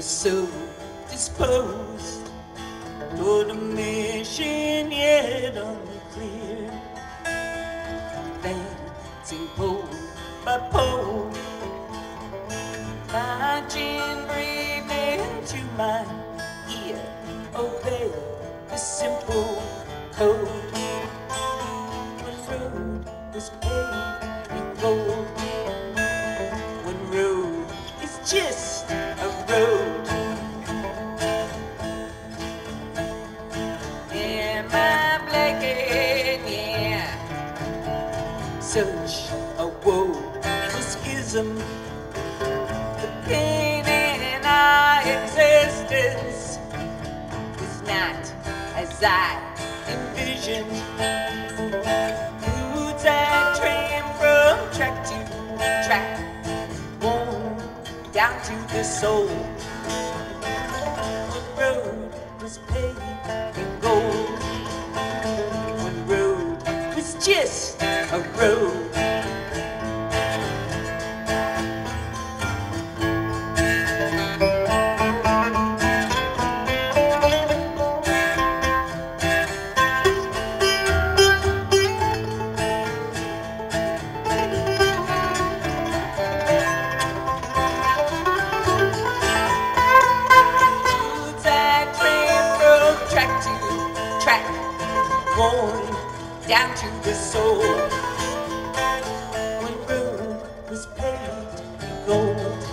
was so disposed toward a mission yet unclear. Dancing pole by pole, marching bravely into my ear. Oh, Obey the simple code. When road was paved yeah. Such a woe a schism. The pain in our existence was not as I envisioned. Roots I train from track to track, worn down to the soul. Was a from track worn down to the soul. When road was paved in gold,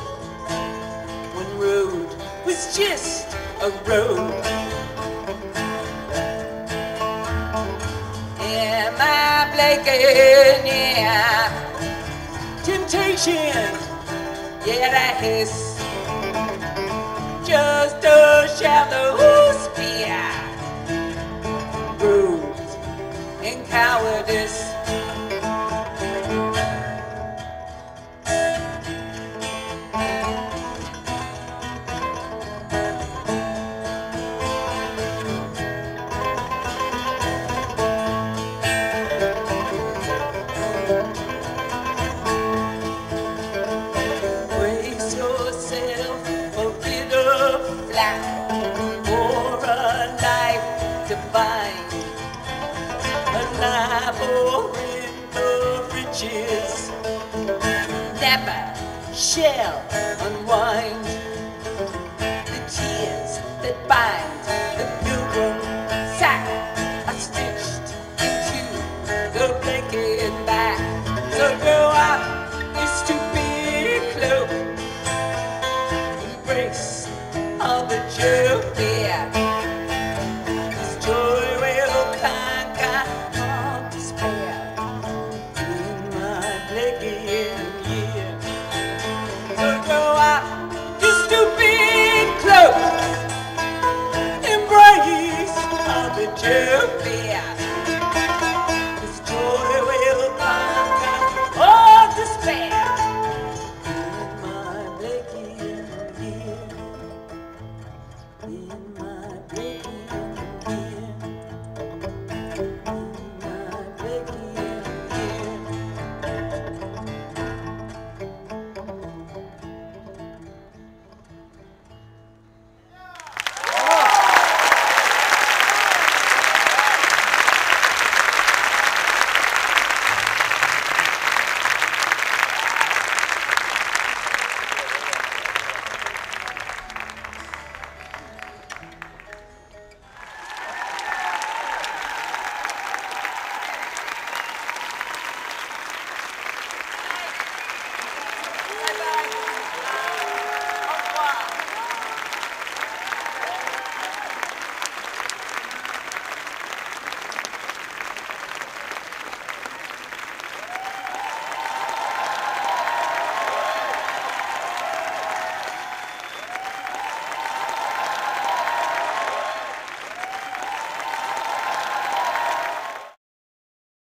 when road was just a road. Yeah, my blanket, yeah. Temptation, yeah, that is just a shallow spear. Cowardice. Labyrinth of riches never shall.